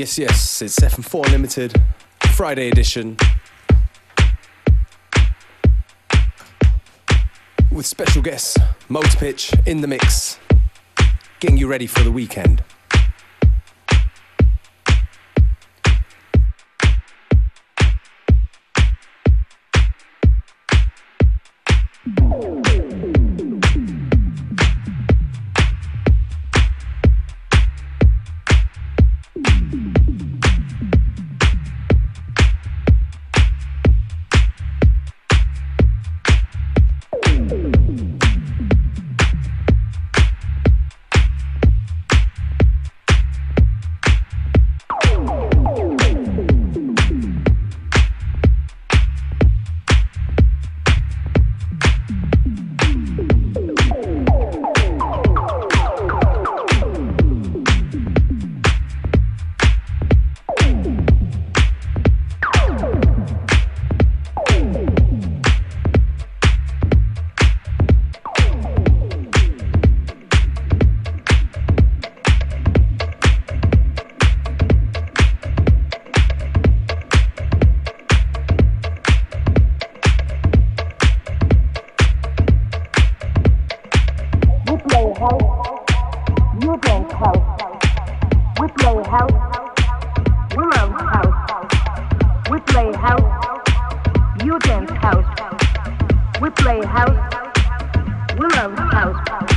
Yes, yes, it's FM4 Limited, Friday edition. With special guests, Motor Pitch in the mix, getting you ready for the weekend. house, you dance house. We play house, we love house. We play house, you dance house. We play house, we love house.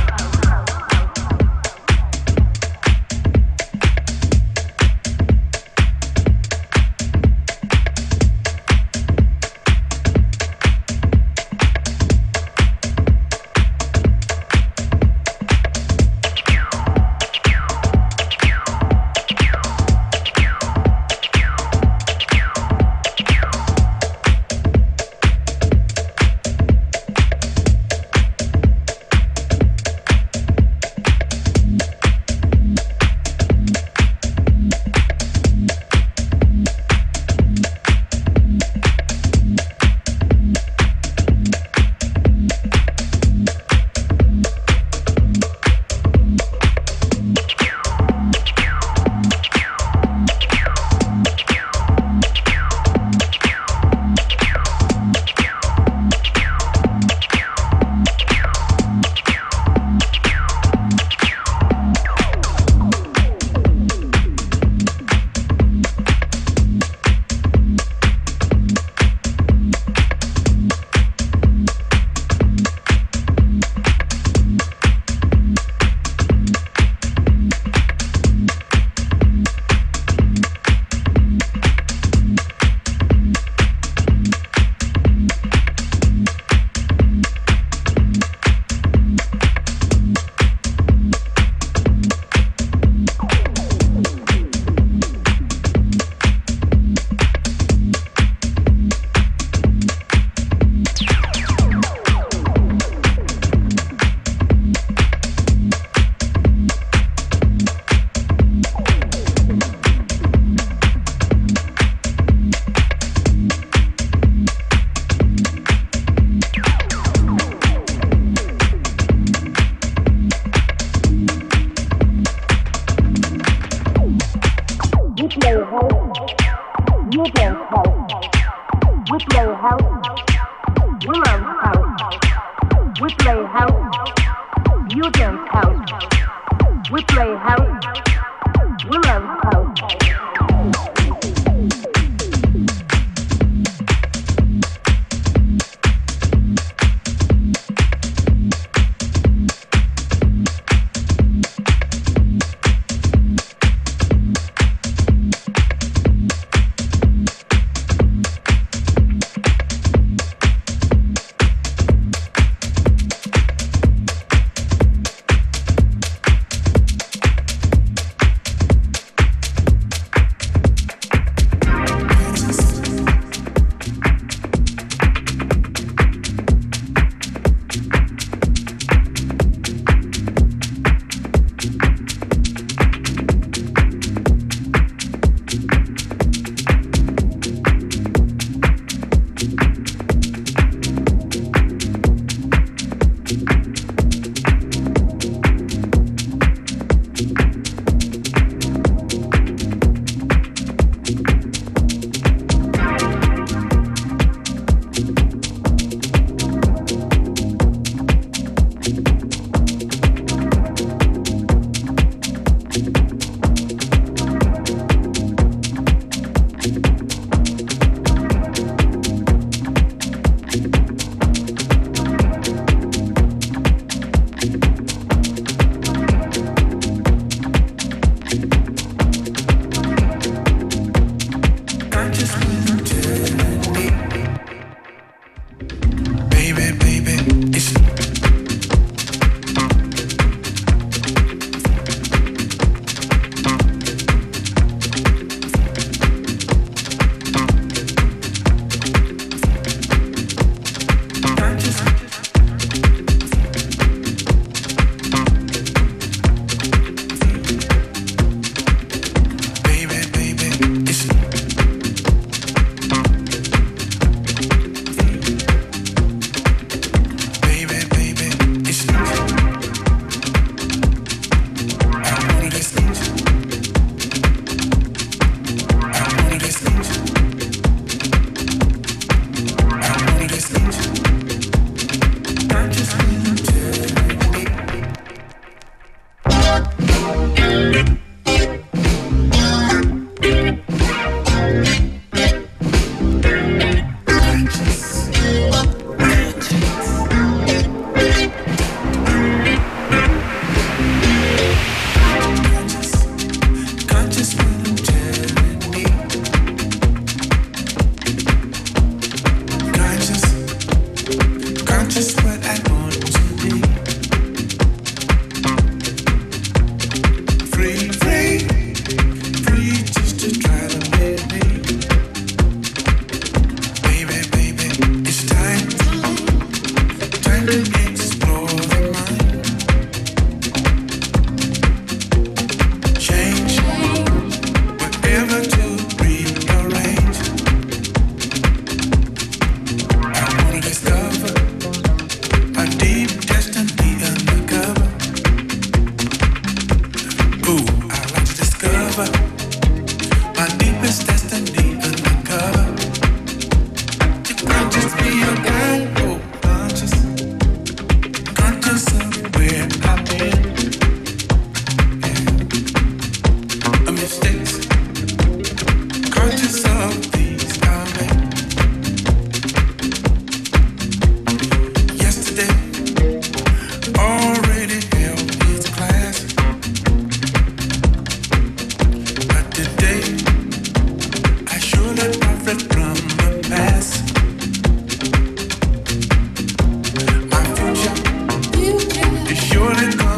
Just what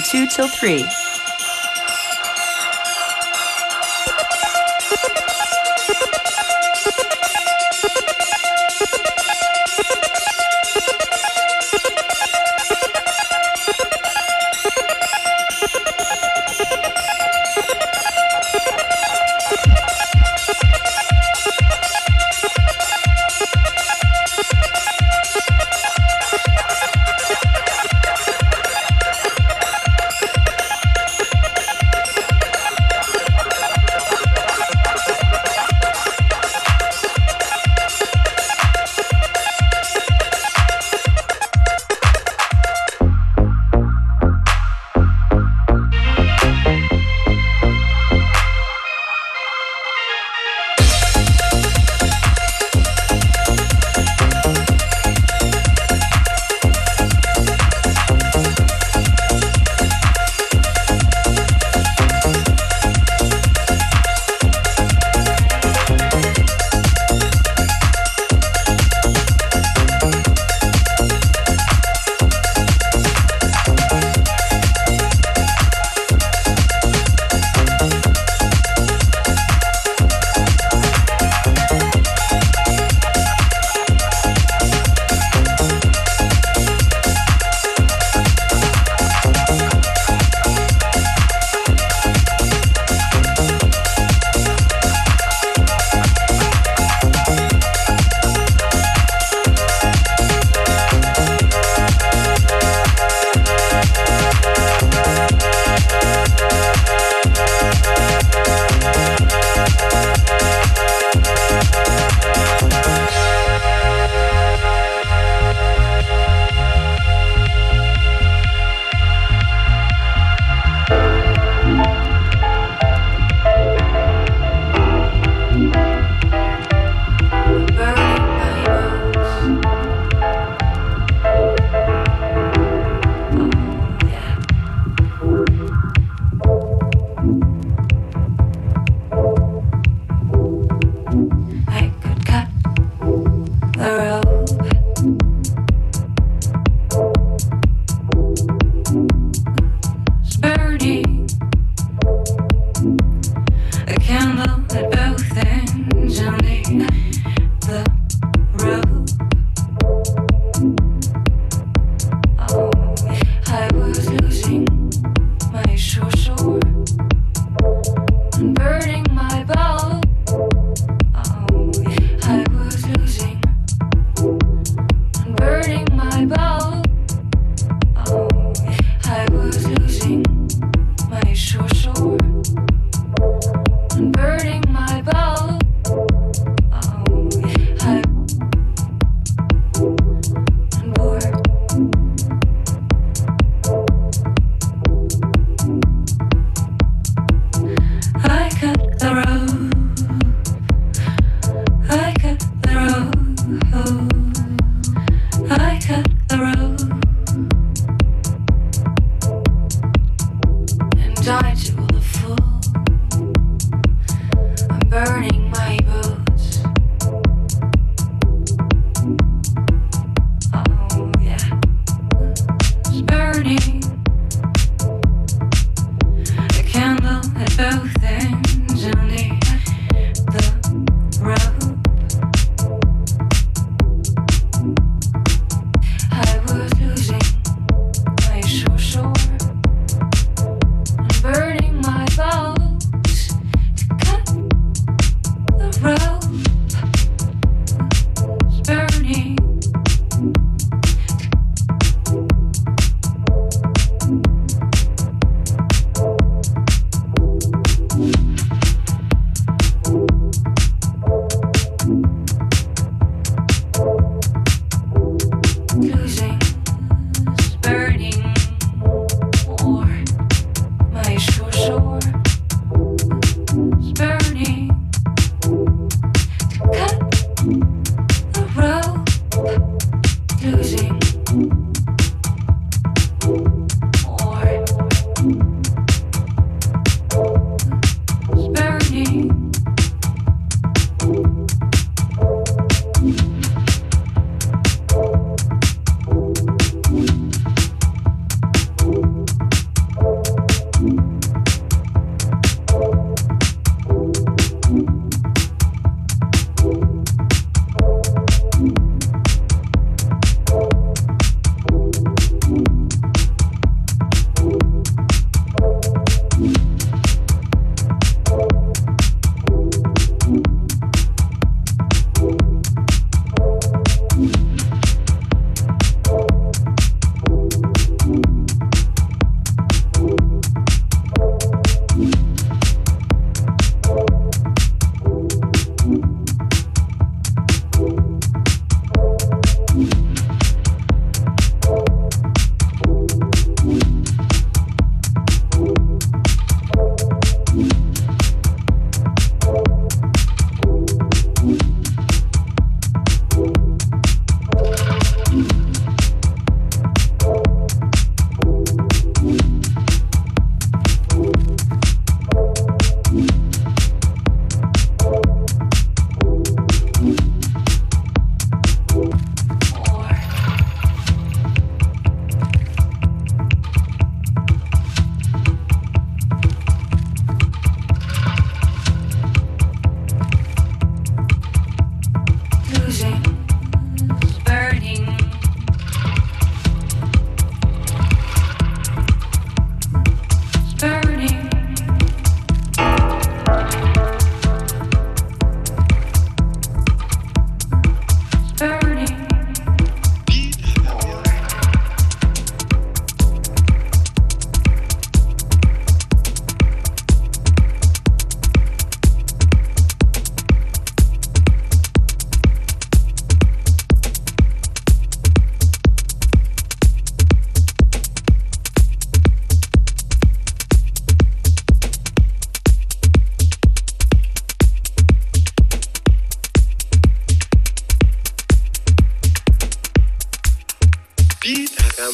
from 2 till 3.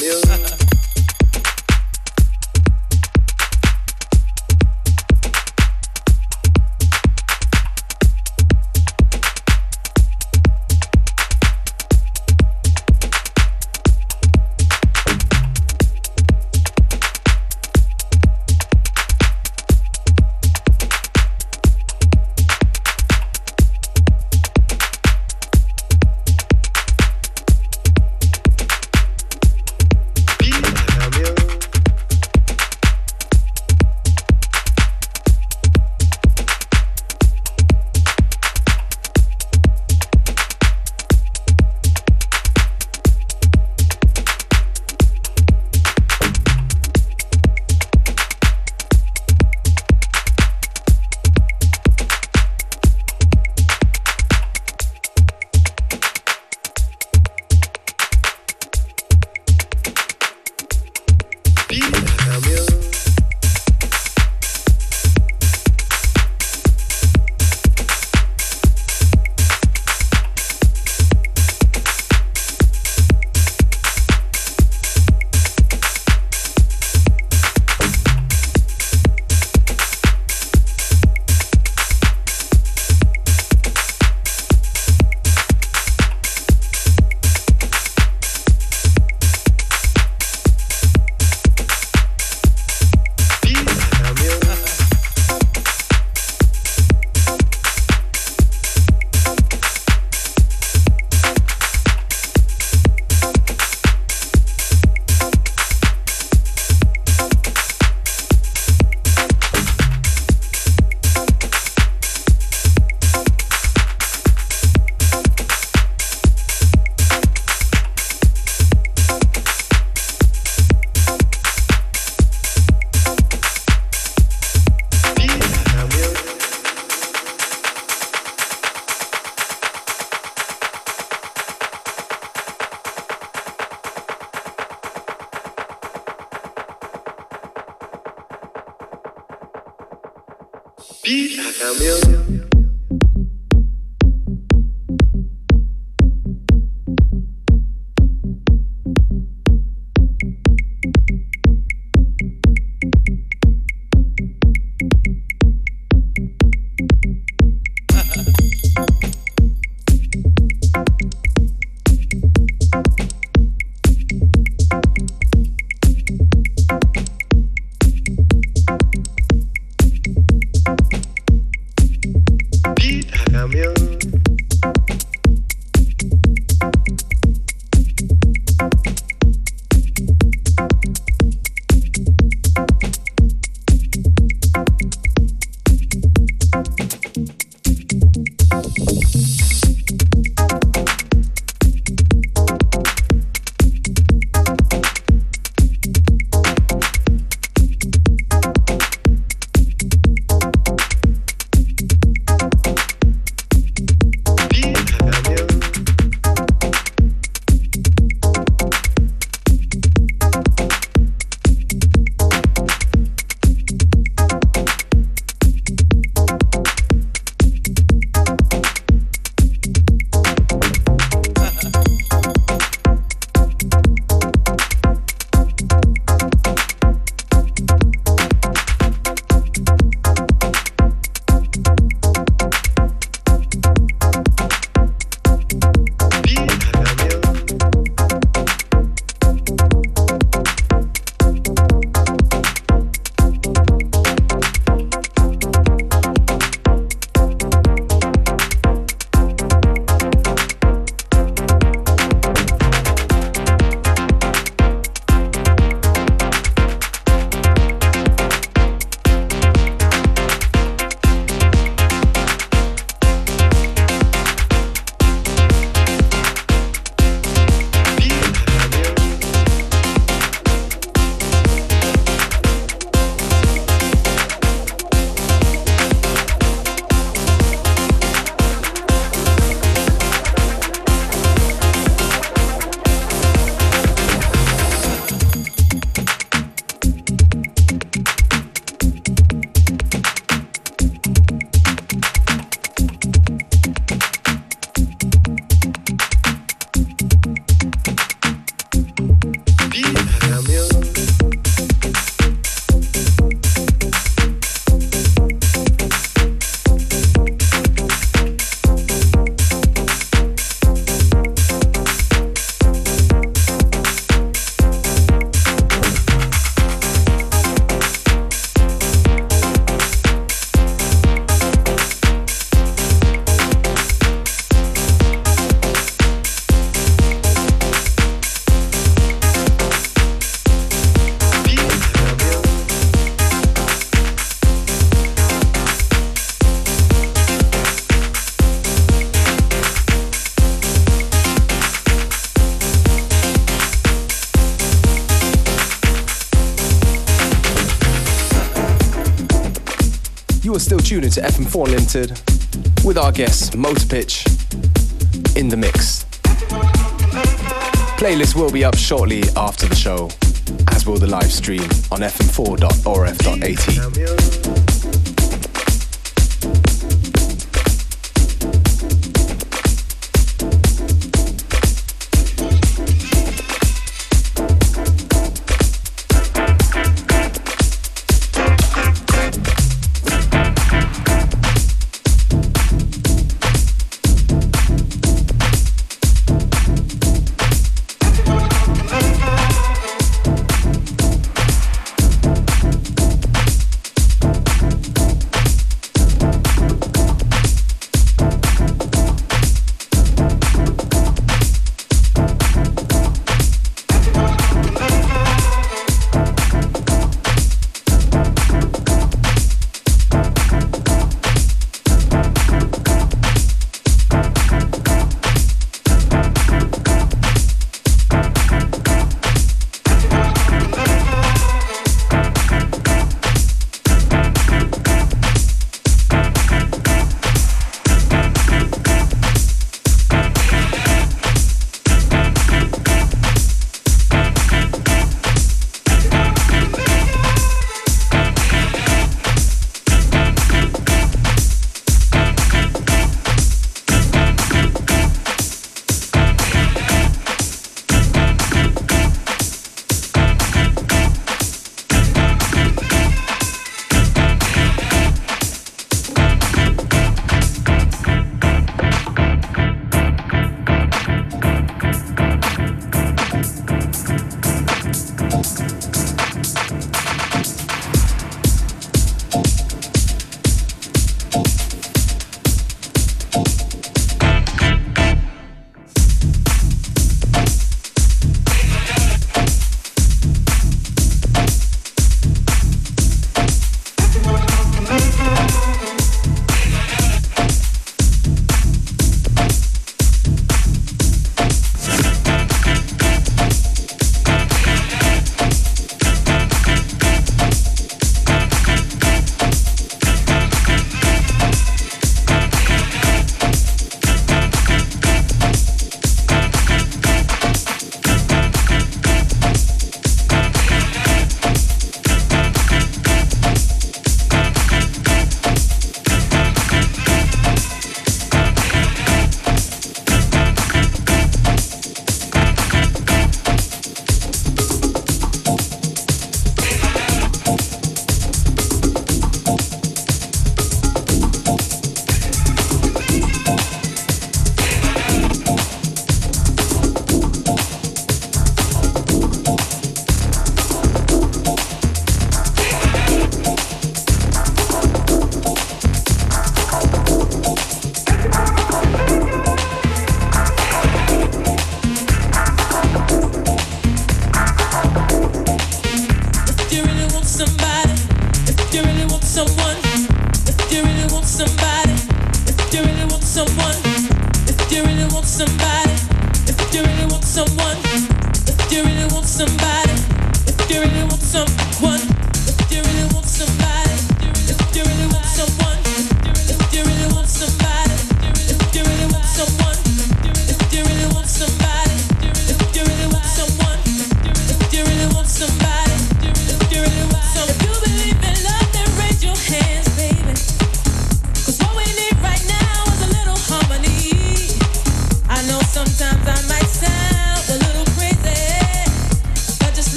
Vida meu 4 Limited with our guest Motor Pitch in the mix. Playlist will be up shortly after the show, as will the live stream on fm4.orf.at.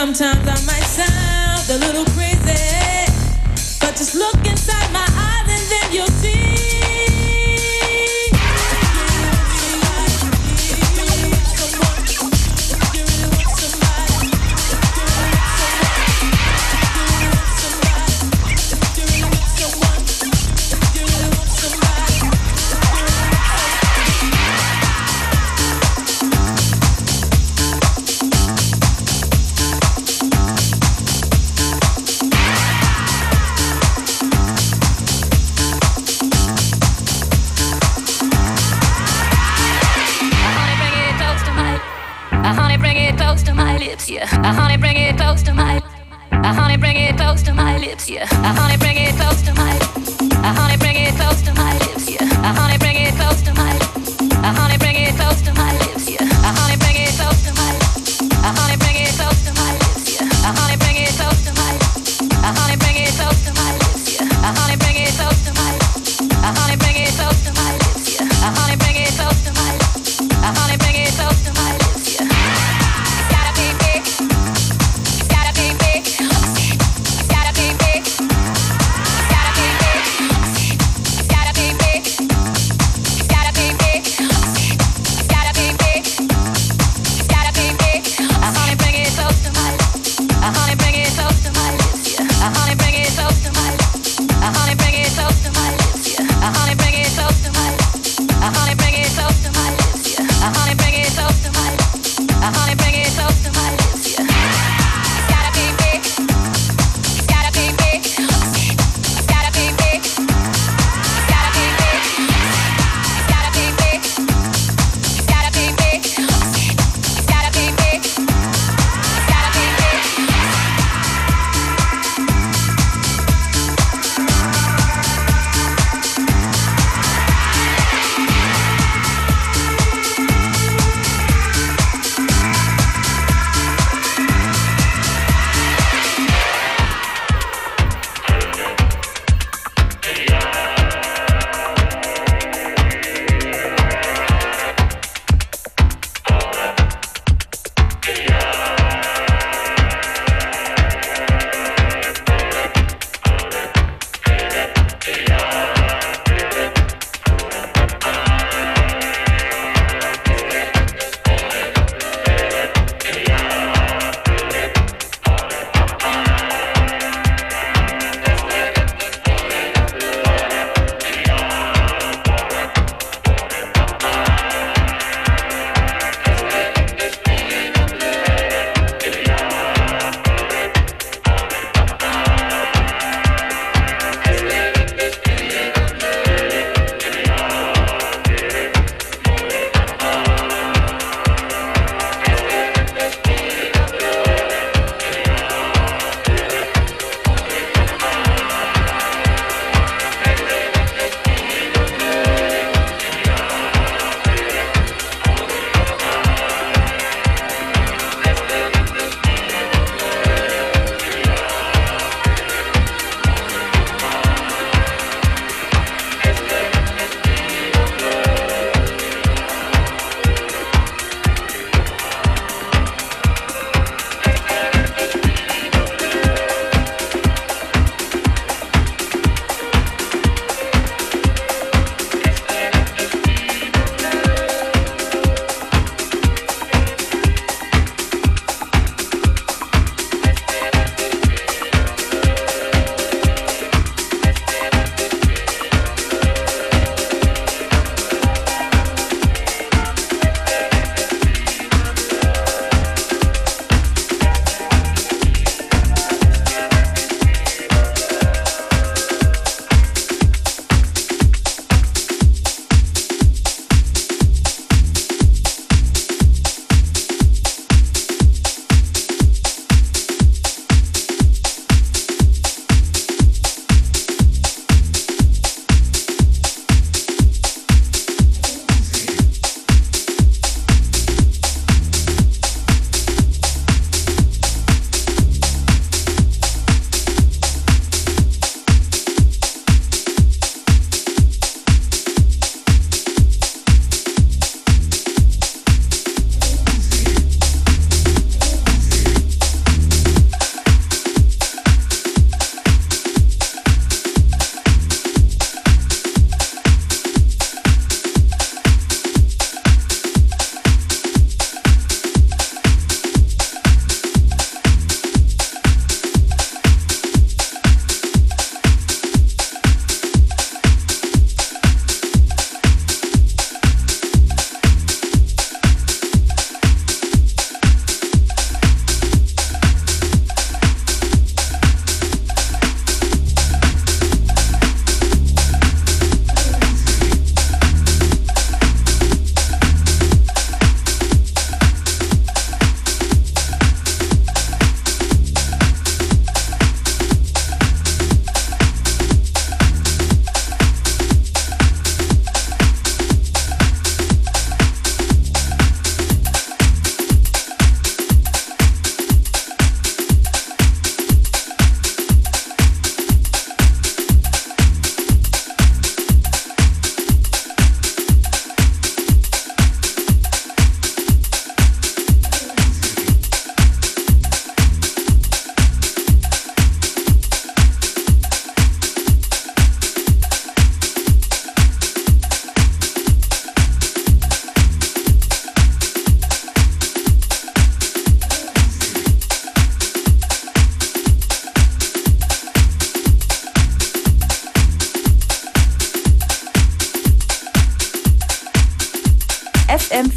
sometimes I might sound a little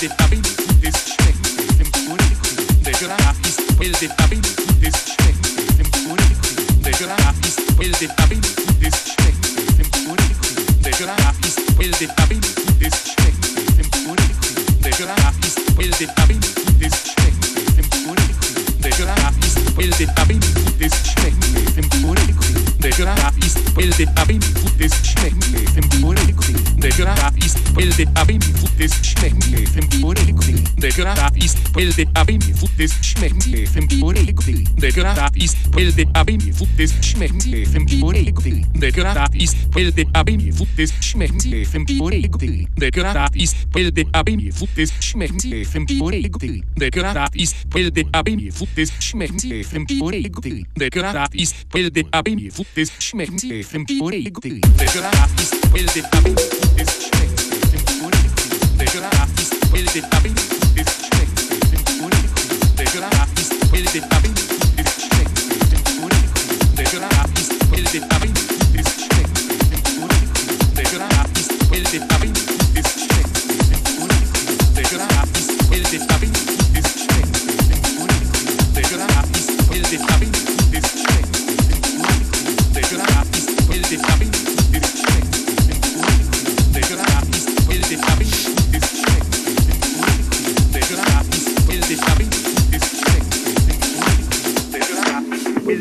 Bildet ab, ist schlecht. Im Grunde, der Graf ist bildet ab, ist schlecht. Im Grunde, der Graf ist bildet ab, ist schlecht. Im Grunde, der Graf ist bildet ab, ist schlecht. Im Grunde, der Graf ist bildet ab, ist schlecht. Im Grunde, der Graf ist bildet ab, ist schlecht. Im Grunde, der Graf ist bildet ab, ist schlecht. Im Grunde, der Graf spelde avem futes șmermie temporecte de gratis. Spelde avem futes șmermie temporecte de gratis. Spelde avem futes șmermie temporecte de gratis. Spelde avem futes șmermie temporecte de gratis. Spelde avem futes șmermie temporecte de gratis. Spelde avem futes șmermie temporecte de gratis. Spelde avem futes șmermie temporecte de gratis. Spelde avem futes șmermie Thank you.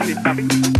Will it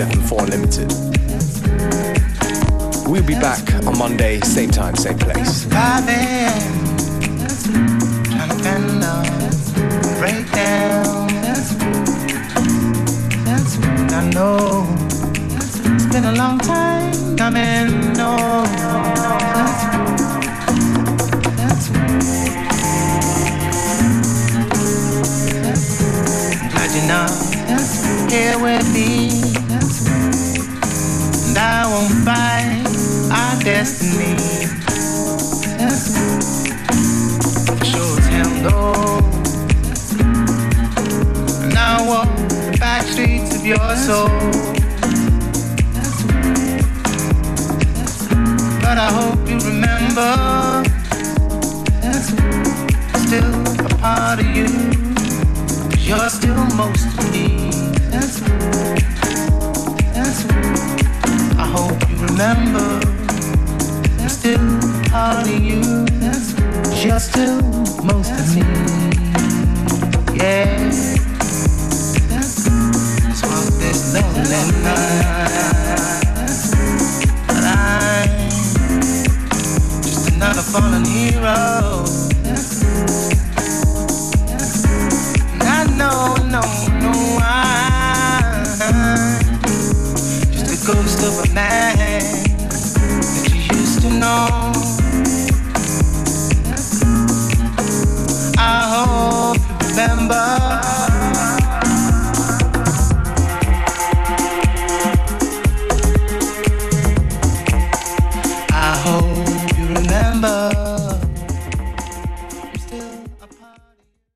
on FM4 Unlimited. We'll be back on Monday, same time, same place. I know it's been a long time coming. No, glad you're not here with me, destiny. As hell no. And I walk the back streets of your soul. But I hope you remember, That's still a part of you. you you're still most of me. I hope you remember, Still part of you. You're still most of me. Yeah. On this lonely night, but I'm just another fallen hero. I know, no, no, I'm just a ghost of a man know. I hope you remember.